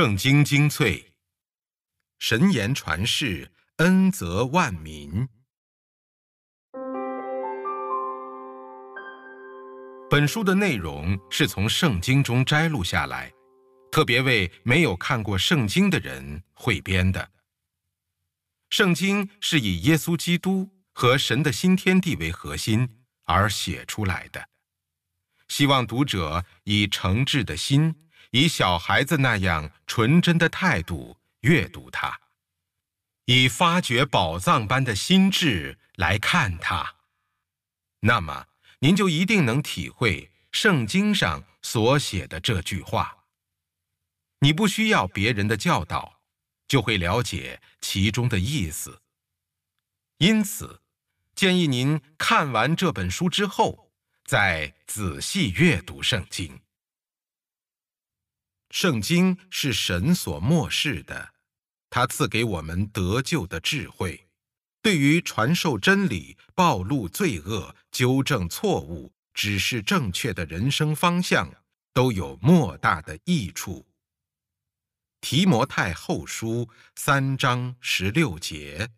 圣经精粹，神言传世，恩泽万民。本书的内容是从圣经中摘录下来，特别为没有看过圣经的人汇编的。圣经是以耶稣基督和神的新天地为核心而写出来的，希望读者以诚挚的心。以小孩子那样纯真的态度阅读它，以发掘宝藏般的心智来看它，那么您就一定能体会圣经上所写的这句话。你不需要别人的教导，就会了解其中的意思。因此，建议您看完这本书之后，再仔细阅读圣经。圣经是神所漠视的，他赐给我们得救的智慧，对于传授真理、暴露罪恶、纠正错误、指示正确的人生方向，都有莫大的益处。提摩太后书三章十六节。